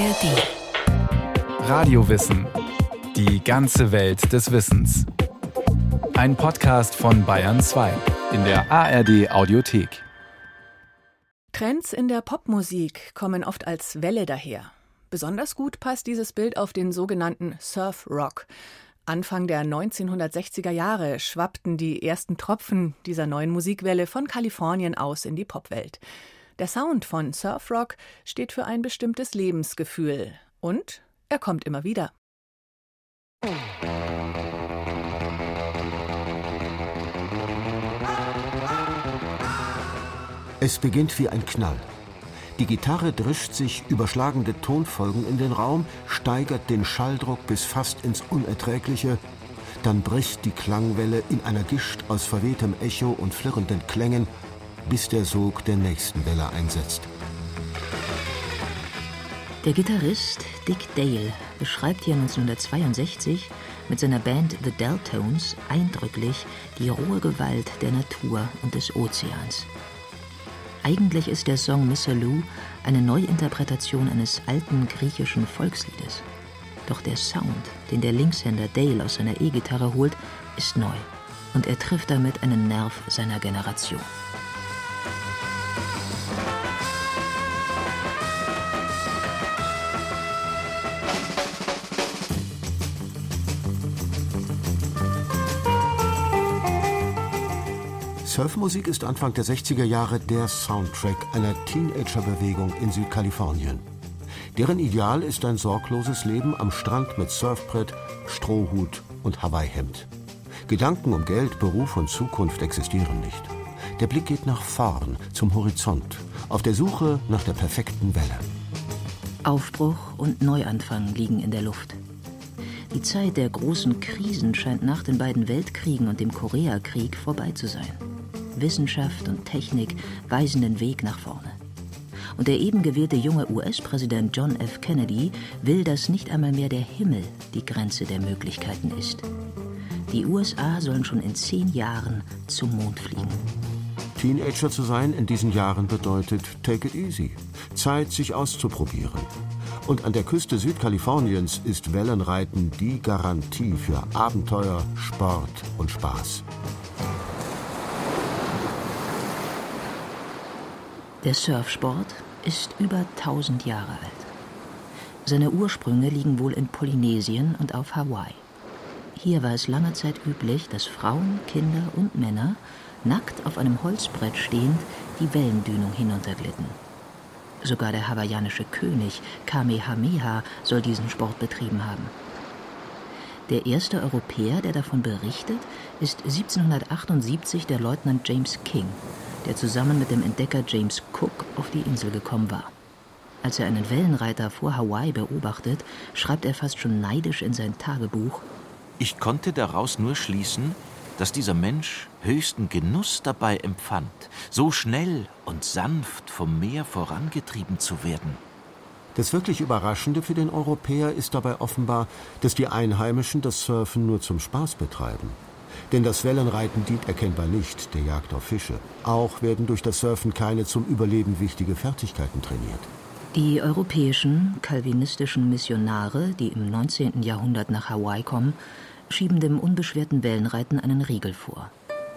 ARD. Radiowissen. Die ganze Welt des Wissens. Ein Podcast von Bayern 2 in der ARD Audiothek. Trends in der Popmusik kommen oft als Welle daher. Besonders gut passt dieses Bild auf den sogenannten Surf Rock. Anfang der 1960er Jahre schwappten die ersten Tropfen dieser neuen Musikwelle von Kalifornien aus in die Popwelt. Der Sound von Surfrock steht für ein bestimmtes Lebensgefühl und er kommt immer wieder. Es beginnt wie ein Knall. Die Gitarre drischt sich überschlagende Tonfolgen in den Raum, steigert den Schalldruck bis fast ins Unerträgliche, dann bricht die Klangwelle in einer Gischt aus verwehtem Echo und flirrenden Klängen bis der Sog der nächsten Welle einsetzt. Der Gitarrist Dick Dale beschreibt hier 1962 mit seiner Band The Deltones eindrücklich die rohe Gewalt der Natur und des Ozeans. Eigentlich ist der Song Missa Lou eine Neuinterpretation eines alten griechischen Volksliedes. Doch der Sound, den der Linkshänder Dale aus seiner E-Gitarre holt, ist neu und er trifft damit einen Nerv seiner Generation. Surfmusik ist Anfang der 60er Jahre der Soundtrack einer Teenagerbewegung in Südkalifornien. Deren Ideal ist ein sorgloses Leben am Strand mit Surfbrett, Strohhut und Hawaii-Hemd. Gedanken um Geld, Beruf und Zukunft existieren nicht. Der Blick geht nach vorn, zum Horizont, auf der Suche nach der perfekten Welle. Aufbruch und Neuanfang liegen in der Luft. Die Zeit der großen Krisen scheint nach den beiden Weltkriegen und dem Koreakrieg vorbei zu sein. Wissenschaft und Technik weisen den Weg nach vorne. Und der eben gewählte junge US-Präsident John F. Kennedy will, dass nicht einmal mehr der Himmel die Grenze der Möglichkeiten ist. Die USA sollen schon in zehn Jahren zum Mond fliegen. Teenager zu sein in diesen Jahren bedeutet Take it easy. Zeit, sich auszuprobieren. Und an der Küste Südkaliforniens ist Wellenreiten die Garantie für Abenteuer, Sport und Spaß. Der Surfsport ist über 1000 Jahre alt. Seine Ursprünge liegen wohl in Polynesien und auf Hawaii. Hier war es lange Zeit üblich, dass Frauen, Kinder und Männer nackt auf einem Holzbrett stehend die Wellendünung hinunterglitten. Sogar der hawaiianische König Kamehameha soll diesen Sport betrieben haben. Der erste Europäer, der davon berichtet, ist 1778 der Leutnant James King, der zusammen mit dem Entdecker James Cook auf die Insel gekommen war. Als er einen Wellenreiter vor Hawaii beobachtet, schreibt er fast schon neidisch in sein Tagebuch Ich konnte daraus nur schließen, dass dieser Mensch höchsten Genuss dabei empfand, so schnell und sanft vom Meer vorangetrieben zu werden. Das wirklich Überraschende für den Europäer ist dabei offenbar, dass die Einheimischen das Surfen nur zum Spaß betreiben. Denn das Wellenreiten dient erkennbar nicht der Jagd auf Fische. Auch werden durch das Surfen keine zum Überleben wichtige Fertigkeiten trainiert. Die europäischen calvinistischen Missionare, die im 19. Jahrhundert nach Hawaii kommen, schieben dem unbeschwerten Wellenreiten einen Riegel vor.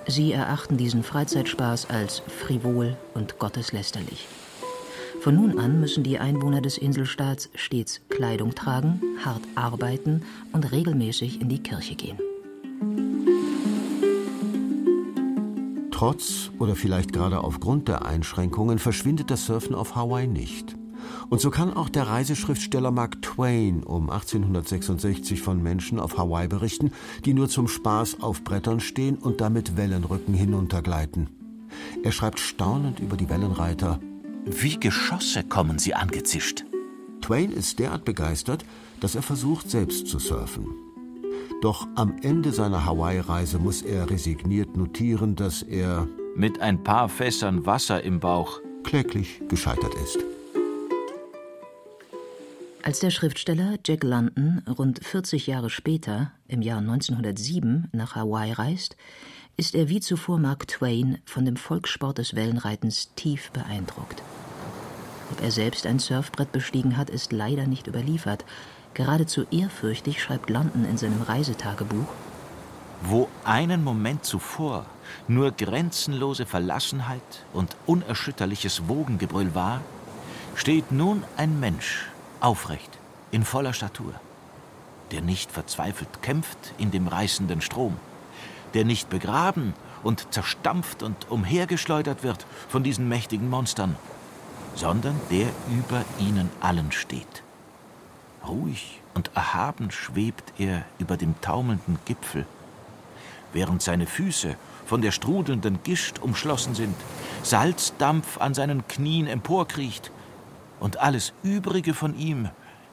Sie erachten diesen Freizeitspaß als frivol und gotteslästerlich. Von nun an müssen die Einwohner des Inselstaats stets Kleidung tragen, hart arbeiten und regelmäßig in die Kirche gehen. Trotz oder vielleicht gerade aufgrund der Einschränkungen verschwindet das Surfen auf Hawaii nicht. Und so kann auch der Reiseschriftsteller Mark Twain um 1866 von Menschen auf Hawaii berichten, die nur zum Spaß auf Brettern stehen und damit Wellenrücken hinuntergleiten. Er schreibt staunend über die Wellenreiter. Wie Geschosse kommen sie angezischt. Twain ist derart begeistert, dass er versucht, selbst zu surfen. Doch am Ende seiner Hawaii-Reise muss er resigniert notieren, dass er mit ein paar Fässern Wasser im Bauch kläglich gescheitert ist. Als der Schriftsteller Jack London rund 40 Jahre später, im Jahr 1907, nach Hawaii reist, ist er wie zuvor Mark Twain von dem Volkssport des Wellenreitens tief beeindruckt. Ob er selbst ein Surfbrett bestiegen hat, ist leider nicht überliefert. Geradezu ehrfürchtig schreibt London in seinem Reisetagebuch: Wo einen Moment zuvor nur grenzenlose Verlassenheit und unerschütterliches Wogengebrüll war, steht nun ein Mensch aufrecht, in voller Statur, der nicht verzweifelt kämpft in dem reißenden Strom, der nicht begraben und zerstampft und umhergeschleudert wird von diesen mächtigen Monstern, sondern der über ihnen allen steht. Ruhig und erhaben schwebt er über dem taumelnden Gipfel, während seine Füße von der strudelnden Gischt umschlossen sind, Salzdampf an seinen Knien emporkriecht und alles Übrige von ihm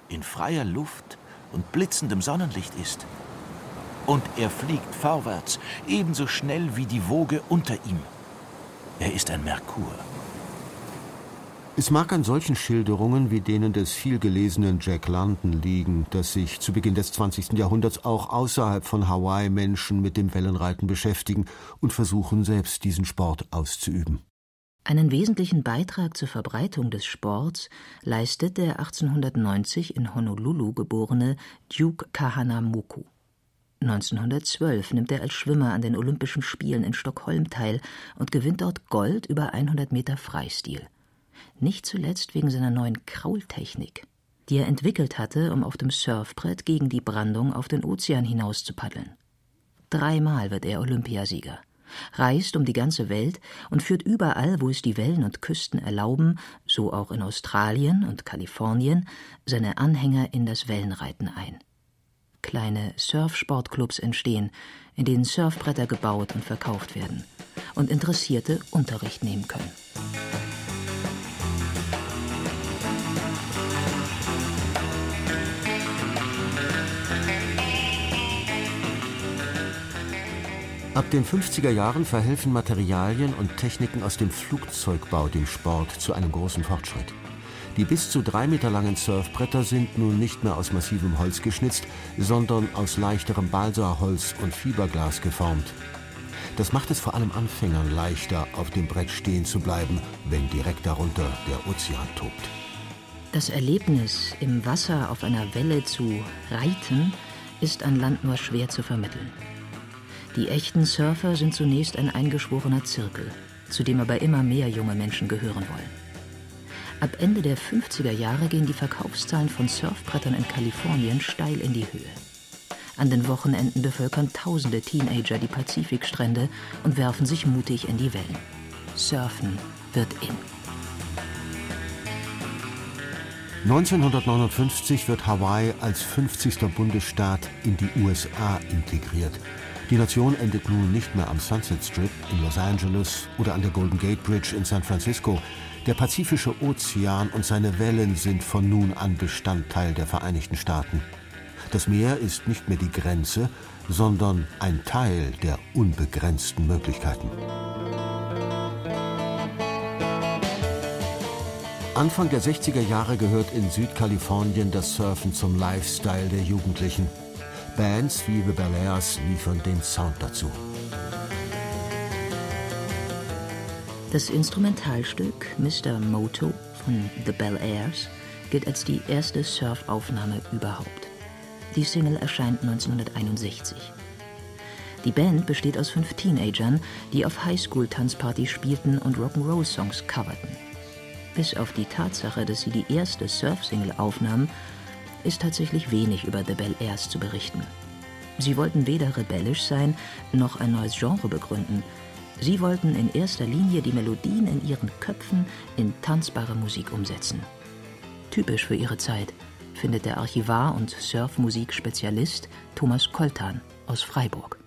in freier Luft und blitzendem Sonnenlicht ist. Und er fliegt vorwärts, ebenso schnell wie die Woge unter ihm. Er ist ein Merkur. Es mag an solchen Schilderungen wie denen des vielgelesenen Jack London liegen, dass sich zu Beginn des 20. Jahrhunderts auch außerhalb von Hawaii Menschen mit dem Wellenreiten beschäftigen und versuchen, selbst diesen Sport auszuüben. Einen wesentlichen Beitrag zur Verbreitung des Sports leistet der 1890 in Honolulu geborene Duke Kahanamoku. 1912 nimmt er als Schwimmer an den Olympischen Spielen in Stockholm teil und gewinnt dort Gold über 100 Meter Freistil nicht zuletzt wegen seiner neuen Kraultechnik, die er entwickelt hatte, um auf dem Surfbrett gegen die Brandung auf den Ozean hinaus zu paddeln. Dreimal wird er Olympiasieger, reist um die ganze Welt und führt überall, wo es die Wellen und Küsten erlauben, so auch in Australien und Kalifornien, seine Anhänger in das Wellenreiten ein. Kleine Surfsportclubs entstehen, in denen Surfbretter gebaut und verkauft werden und Interessierte Unterricht nehmen können. Ab den 50er Jahren verhelfen Materialien und Techniken aus dem Flugzeugbau dem Sport zu einem großen Fortschritt. Die bis zu drei Meter langen Surfbretter sind nun nicht mehr aus massivem Holz geschnitzt, sondern aus leichterem Balsaholz und Fiberglas geformt. Das macht es vor allem Anfängern leichter, auf dem Brett stehen zu bleiben, wenn direkt darunter der Ozean tobt. Das Erlebnis, im Wasser auf einer Welle zu reiten, ist an Land nur schwer zu vermitteln. Die echten Surfer sind zunächst ein eingeschworener Zirkel, zu dem aber immer mehr junge Menschen gehören wollen. Ab Ende der 50er Jahre gehen die Verkaufszahlen von Surfbrettern in Kalifornien steil in die Höhe. An den Wochenenden bevölkern tausende Teenager die Pazifikstrände und werfen sich mutig in die Wellen. Surfen wird in. 1959 wird Hawaii als 50. Bundesstaat in die USA integriert. Die Nation endet nun nicht mehr am Sunset Strip in Los Angeles oder an der Golden Gate Bridge in San Francisco. Der Pazifische Ozean und seine Wellen sind von nun an Bestandteil der Vereinigten Staaten. Das Meer ist nicht mehr die Grenze, sondern ein Teil der unbegrenzten Möglichkeiten. Anfang der 60er Jahre gehört in Südkalifornien das Surfen zum Lifestyle der Jugendlichen. Bands wie The Bel Airs liefern den Sound dazu. Das Instrumentalstück Mr. Moto von The Bel Airs gilt als die erste Surfaufnahme überhaupt. Die Single erscheint 1961. Die Band besteht aus fünf Teenagern, die auf Highschool-Tanzpartys spielten und Rock'n'Roll-Songs coverten. Bis auf die Tatsache, dass sie die erste Surf-Single aufnahmen, ist tatsächlich wenig über The Bel Airs zu berichten. Sie wollten weder rebellisch sein, noch ein neues Genre begründen. Sie wollten in erster Linie die Melodien in ihren Köpfen in tanzbare Musik umsetzen. Typisch für ihre Zeit, findet der Archivar und Surfmusik-Spezialist Thomas Koltan aus Freiburg.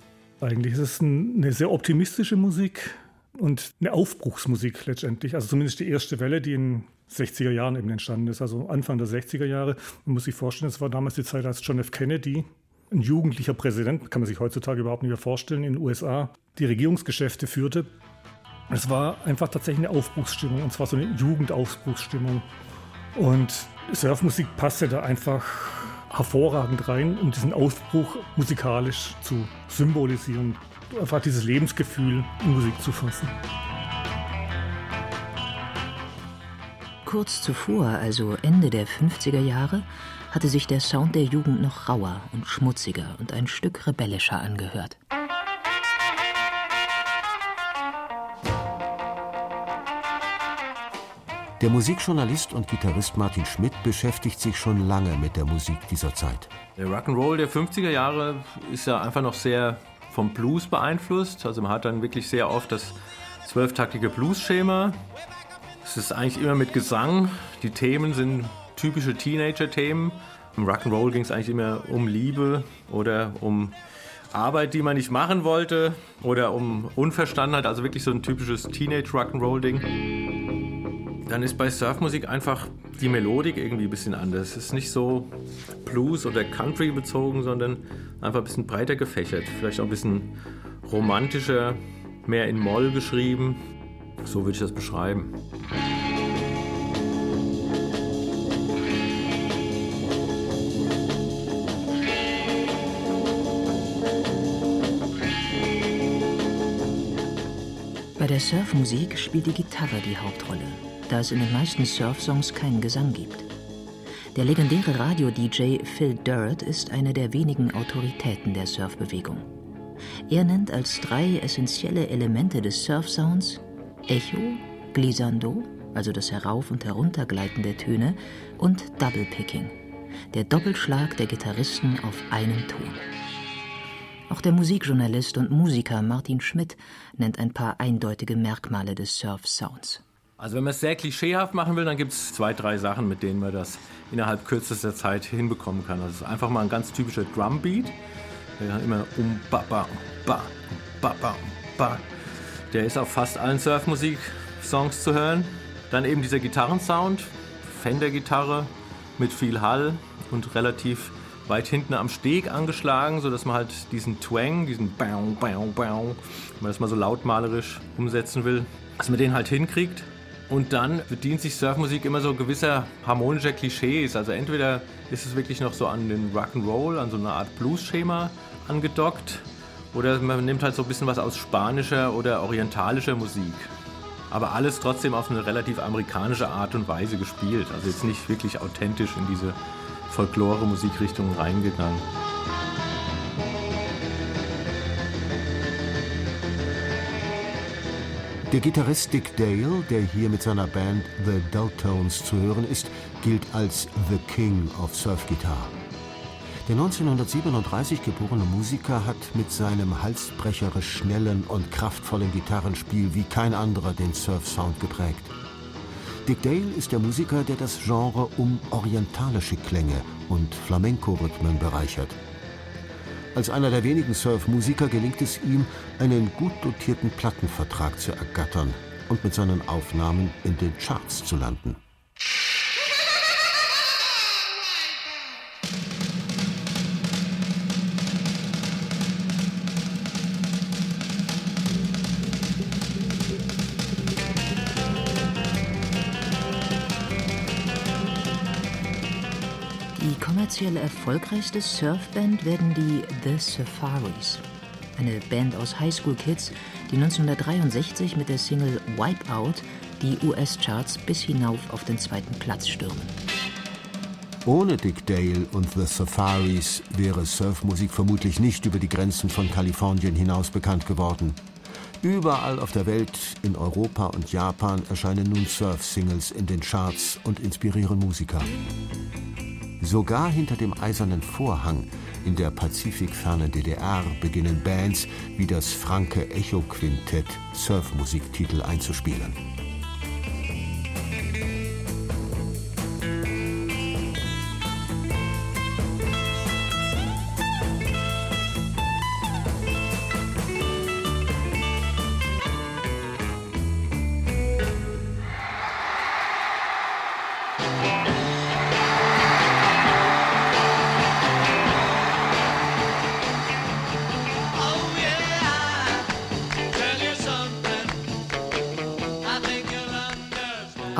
Eigentlich ist es eine sehr optimistische Musik und eine Aufbruchsmusik letztendlich. Also zumindest die erste Welle, die in 60er Jahren eben entstanden ist, also Anfang der 60er Jahre. Man muss sich vorstellen, es war damals die Zeit, als John F. Kennedy, ein jugendlicher Präsident, kann man sich heutzutage überhaupt nicht mehr vorstellen, in den USA die Regierungsgeschäfte führte. Es war einfach tatsächlich eine Aufbruchsstimmung, und zwar so eine Jugendaufbruchsstimmung. Und Surfmusik passte da einfach hervorragend rein, um diesen Aufbruch musikalisch zu symbolisieren, einfach dieses Lebensgefühl in Musik zu fassen. Kurz zuvor, also Ende der 50er Jahre, hatte sich der Sound der Jugend noch rauer und schmutziger und ein Stück rebellischer angehört. Der Musikjournalist und Gitarrist Martin Schmidt beschäftigt sich schon lange mit der Musik dieser Zeit. Der Rock'n'Roll der 50er Jahre ist ja einfach noch sehr vom Blues beeinflusst. Also man hat dann wirklich sehr oft das zwölftaktige Blues-Schema. Es ist eigentlich immer mit Gesang. Die Themen sind typische Teenager-Themen. Im Rock'n'Roll ging es eigentlich immer um Liebe oder um Arbeit, die man nicht machen wollte oder um Unverstandenheit, also wirklich so ein typisches Teenage-Rock'n'Roll-Ding dann ist bei Surfmusik einfach die Melodik irgendwie ein bisschen anders. Es ist nicht so Blues oder Country bezogen, sondern einfach ein bisschen breiter gefächert. Vielleicht auch ein bisschen romantischer, mehr in Moll geschrieben. So würde ich das beschreiben. Bei der Surfmusik spielt die Gitarre die Hauptrolle da es in den meisten Surf-Songs keinen Gesang gibt. Der legendäre Radio-DJ Phil Durrett ist einer der wenigen Autoritäten der Surfbewegung. Er nennt als drei essentielle Elemente des Surf-Sounds Echo, Glissando, also das Herauf- und Heruntergleiten der Töne, und Double Picking, der Doppelschlag der Gitarristen auf einem Ton. Auch der Musikjournalist und Musiker Martin Schmidt nennt ein paar eindeutige Merkmale des Surf-Sounds. Also wenn man es sehr klischeehaft machen will, dann gibt es zwei, drei Sachen, mit denen man das innerhalb kürzester Zeit hinbekommen kann. Also einfach mal ein ganz typischer Drumbeat, der immer um ba ba ba ba ba ba. Der ist auf fast allen Surfmusik-Songs zu hören. Dann eben dieser Gitarrensound, Fender-Gitarre mit viel Hall und relativ weit hinten am Steg angeschlagen, sodass man halt diesen Twang, diesen Bau, Bau, Bau, wenn man das mal so lautmalerisch umsetzen will, dass man den halt hinkriegt. Und dann bedient sich Surfmusik immer so gewisser harmonischer Klischees. Also entweder ist es wirklich noch so an den Rock'n'Roll, an so eine Art Blues-Schema angedockt, oder man nimmt halt so ein bisschen was aus spanischer oder orientalischer Musik. Aber alles trotzdem auf eine relativ amerikanische Art und Weise gespielt. Also jetzt nicht wirklich authentisch in diese Folklore-Musikrichtung reingegangen. Der Gitarrist Dick Dale, der hier mit seiner Band The Dulltones zu hören ist, gilt als The King of Surf Guitar. Der 1937 geborene Musiker hat mit seinem halsbrecherisch schnellen und kraftvollen Gitarrenspiel wie kein anderer den Surf-Sound geprägt. Dick Dale ist der Musiker, der das Genre um orientalische Klänge und Flamenco-Rhythmen bereichert. Als einer der wenigen Surf-Musiker gelingt es ihm, einen gut dotierten Plattenvertrag zu ergattern und mit seinen Aufnahmen in den Charts zu landen. Kommerziell erfolgreichste Surfband werden die The Safaris. Eine Band aus Highschool-Kids, die 1963 mit der Single Wipeout die US-Charts bis hinauf auf den zweiten Platz stürmen. Ohne Dick Dale und The Safaris wäre Surfmusik vermutlich nicht über die Grenzen von Kalifornien hinaus bekannt geworden. Überall auf der Welt, in Europa und Japan, erscheinen nun Surf-Singles in den Charts und inspirieren Musiker. Sogar hinter dem eisernen Vorhang in der pazifikfernen DDR beginnen Bands wie das Franke Echo Quintett Surfmusiktitel einzuspielen.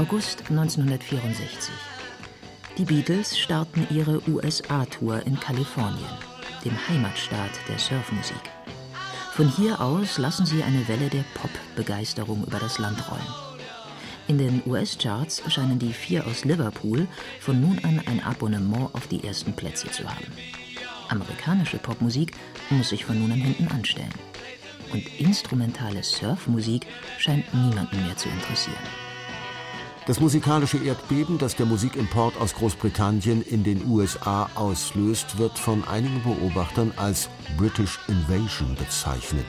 August 1964. Die Beatles starten ihre USA-Tour in Kalifornien, dem Heimatstaat der Surfmusik. Von hier aus lassen sie eine Welle der Pop-Begeisterung über das Land rollen. In den US-Charts scheinen die vier aus Liverpool von nun an ein Abonnement auf die ersten Plätze zu haben. Amerikanische Popmusik muss sich von nun an hinten anstellen. Und instrumentale Surfmusik scheint niemanden mehr zu interessieren. Das musikalische Erdbeben, das der Musikimport aus Großbritannien in den USA auslöst, wird von einigen Beobachtern als British Invasion bezeichnet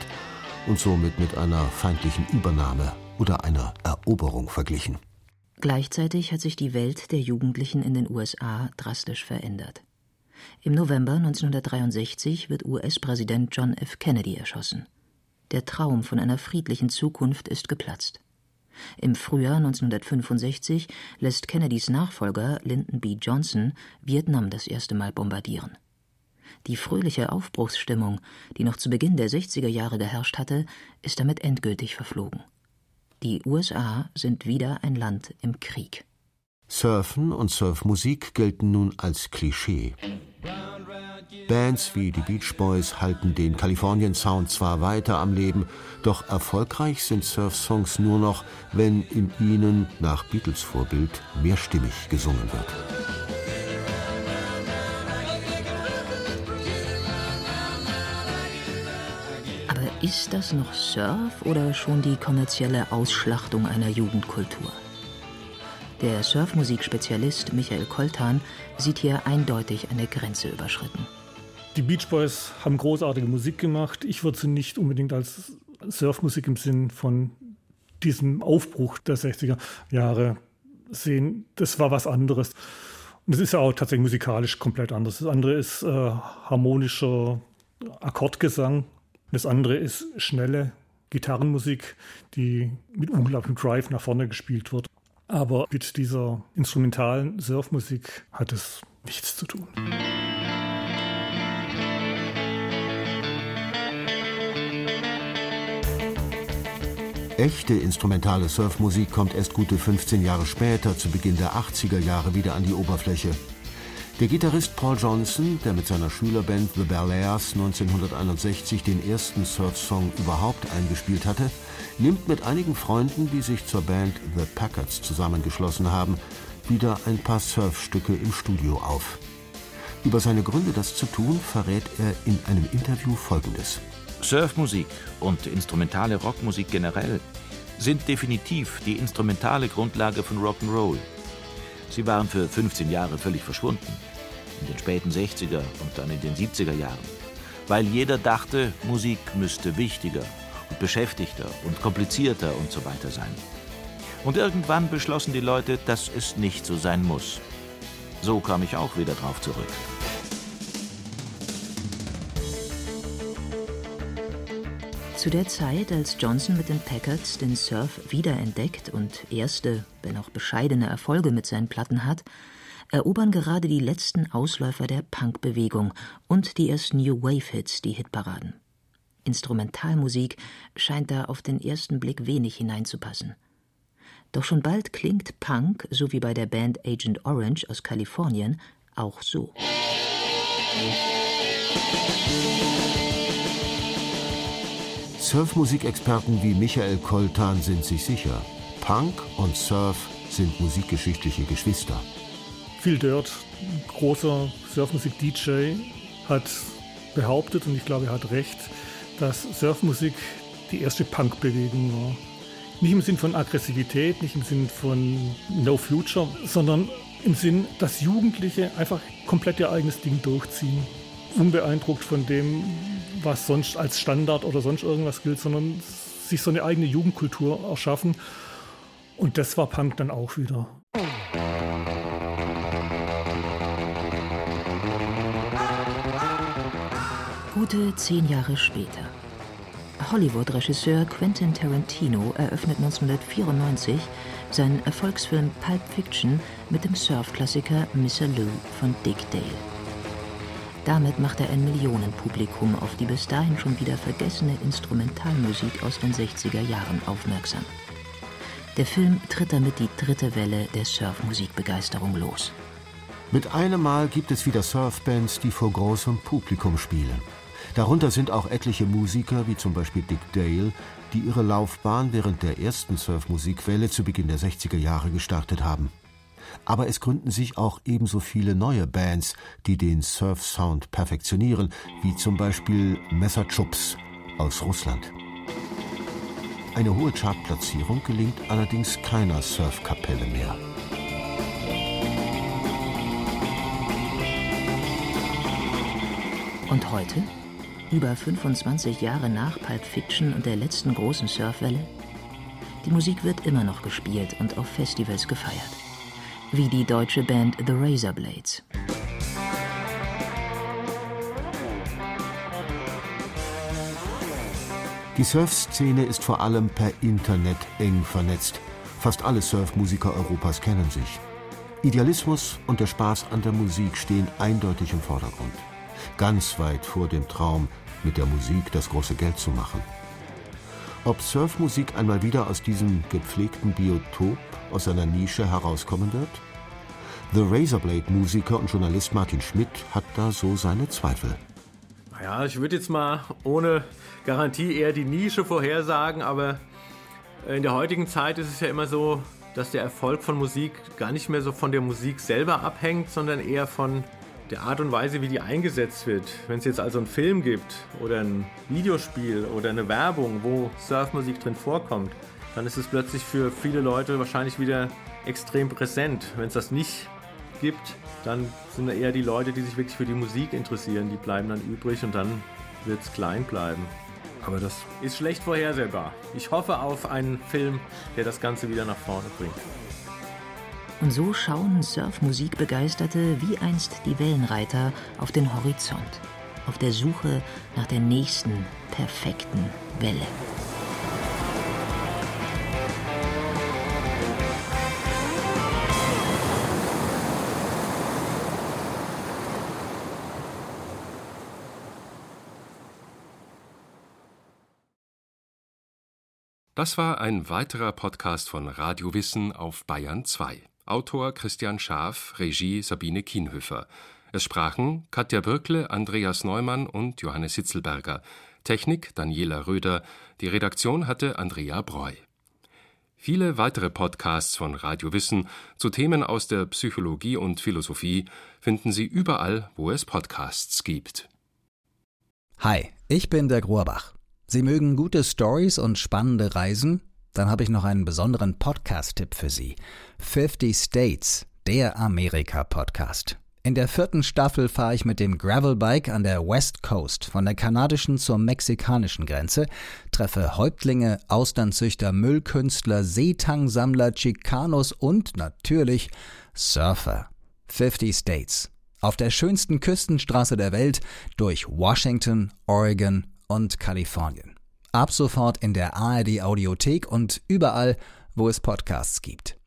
und somit mit einer feindlichen Übernahme oder einer Eroberung verglichen. Gleichzeitig hat sich die Welt der Jugendlichen in den USA drastisch verändert. Im November 1963 wird US-Präsident John F. Kennedy erschossen. Der Traum von einer friedlichen Zukunft ist geplatzt. Im Frühjahr 1965 lässt Kennedys Nachfolger Lyndon B. Johnson Vietnam das erste Mal bombardieren. Die fröhliche Aufbruchsstimmung, die noch zu Beginn der 60er Jahre geherrscht hatte, ist damit endgültig verflogen. Die USA sind wieder ein Land im Krieg. Surfen und Surfmusik gelten nun als Klischee. Bands wie die Beach Boys halten den Kalifornien Sound zwar weiter am Leben, doch erfolgreich sind Surf-Songs nur noch, wenn in ihnen nach Beatles Vorbild mehrstimmig gesungen wird. Aber ist das noch Surf oder schon die kommerzielle Ausschlachtung einer Jugendkultur? Der Surfmusikspezialist Michael Koltan sieht hier eindeutig eine Grenze überschritten. Die Beach Boys haben großartige Musik gemacht. Ich würde sie nicht unbedingt als Surfmusik im Sinn von diesem Aufbruch der 60er Jahre sehen. Das war was anderes. Und es ist ja auch tatsächlich musikalisch komplett anders. Das andere ist äh, harmonischer Akkordgesang. Das andere ist schnelle Gitarrenmusik, die mit unglaublichem Drive nach vorne gespielt wird. Aber mit dieser instrumentalen Surfmusik hat es nichts zu tun. Echte instrumentale Surfmusik kommt erst gute 15 Jahre später, zu Beginn der 80er Jahre, wieder an die Oberfläche. Der Gitarrist Paul Johnson, der mit seiner Schülerband The Bel Airs 1961 den ersten Surf-Song überhaupt eingespielt hatte, nimmt mit einigen Freunden, die sich zur Band The Packards zusammengeschlossen haben, wieder ein paar Surfstücke im Studio auf. Über seine Gründe, das zu tun, verrät er in einem Interview Folgendes. Surfmusik und instrumentale Rockmusik generell sind definitiv die instrumentale Grundlage von Rock'n'Roll. Sie waren für 15 Jahre völlig verschwunden, in den späten 60er und dann in den 70er Jahren, weil jeder dachte, Musik müsste wichtiger und beschäftigter und komplizierter und so weiter sein. Und irgendwann beschlossen die Leute, dass es nicht so sein muss. So kam ich auch wieder drauf zurück. Zu der Zeit, als Johnson mit den Packards den Surf wiederentdeckt und erste, wenn auch bescheidene Erfolge mit seinen Platten hat, erobern gerade die letzten Ausläufer der Punkbewegung und die ersten New Wave-Hits die Hitparaden. Instrumentalmusik scheint da auf den ersten Blick wenig hineinzupassen. Doch schon bald klingt Punk, so wie bei der Band Agent Orange aus Kalifornien, auch so. Surfmusikexperten wie Michael Koltan sind sich sicher, Punk und Surf sind musikgeschichtliche Geschwister. Phil Dirt, großer Surfmusik-DJ, hat behauptet, und ich glaube, er hat recht, dass Surfmusik die erste Punkbewegung war. Nicht im Sinn von Aggressivität, nicht im Sinn von No Future, sondern im Sinn, dass Jugendliche einfach komplett ihr eigenes Ding durchziehen. Unbeeindruckt von dem, was sonst als Standard oder sonst irgendwas gilt, sondern sich so eine eigene Jugendkultur erschaffen. Und das war Punk dann auch wieder. Gute zehn Jahre später. Hollywood-Regisseur Quentin Tarantino eröffnet 1994 seinen Erfolgsfilm Pulp Fiction mit dem Surfklassiker Mr. Lou von Dick Dale. Damit macht er ein Millionenpublikum auf die bis dahin schon wieder vergessene Instrumentalmusik aus den 60er Jahren aufmerksam. Der Film tritt damit die dritte Welle der Surfmusikbegeisterung los. Mit einem Mal gibt es wieder Surfbands, die vor großem Publikum spielen. Darunter sind auch etliche Musiker, wie zum Beispiel Dick Dale, die ihre Laufbahn während der ersten Surfmusikwelle zu Beginn der 60er Jahre gestartet haben. Aber es gründen sich auch ebenso viele neue Bands, die den Surf-Sound perfektionieren, wie zum Beispiel Messerchups aus Russland. Eine hohe Chartplatzierung gelingt allerdings keiner Surfkapelle mehr. Und heute? Über 25 Jahre nach Pulp Fiction und der letzten großen Surfwelle? Die Musik wird immer noch gespielt und auf Festivals gefeiert. Wie die deutsche Band The Razorblades. Die Surfszene ist vor allem per Internet eng vernetzt. Fast alle Surfmusiker Europas kennen sich. Idealismus und der Spaß an der Musik stehen eindeutig im Vordergrund. Ganz weit vor dem Traum, mit der Musik das große Geld zu machen. Ob Surfmusik einmal wieder aus diesem gepflegten Biotop, aus seiner Nische herauskommen wird? The Razorblade-Musiker und Journalist Martin Schmidt hat da so seine Zweifel. Ja, ich würde jetzt mal ohne Garantie eher die Nische vorhersagen, aber in der heutigen Zeit ist es ja immer so, dass der Erfolg von Musik gar nicht mehr so von der Musik selber abhängt, sondern eher von der Art und Weise, wie die eingesetzt wird. Wenn es jetzt also einen Film gibt oder ein Videospiel oder eine Werbung, wo Surfmusik drin vorkommt, dann ist es plötzlich für viele Leute wahrscheinlich wieder extrem präsent. Wenn es das nicht gibt, dann sind eher die Leute, die sich wirklich für die Musik interessieren, die bleiben dann übrig und dann wird es klein bleiben. Aber das ist schlecht vorhersehbar. Ich hoffe auf einen Film, der das Ganze wieder nach vorne bringt. Und so schauen Surfmusikbegeisterte wie einst die Wellenreiter auf den Horizont, auf der Suche nach der nächsten perfekten Welle. Das war ein weiterer Podcast von Radio Wissen auf Bayern 2. Autor Christian Schaaf, Regie Sabine Kienhöfer. Es sprachen Katja Birkle, Andreas Neumann und Johannes Hitzelberger. Technik Daniela Röder. Die Redaktion hatte Andrea Breu. Viele weitere Podcasts von Radio Wissen zu Themen aus der Psychologie und Philosophie finden Sie überall, wo es Podcasts gibt. Hi, ich bin der Grohrbach. Sie mögen gute Stories und spannende Reisen? Dann habe ich noch einen besonderen Podcast-Tipp für Sie. 50 States, der Amerika-Podcast. In der vierten Staffel fahre ich mit dem Gravelbike an der West Coast von der kanadischen zur mexikanischen Grenze, treffe Häuptlinge, Austernzüchter, Müllkünstler, Seetangsammler, Chicanos und natürlich Surfer. 50 States. Auf der schönsten Küstenstraße der Welt durch Washington, Oregon und Kalifornien. Ab sofort in der ARD Audiothek und überall, wo es Podcasts gibt.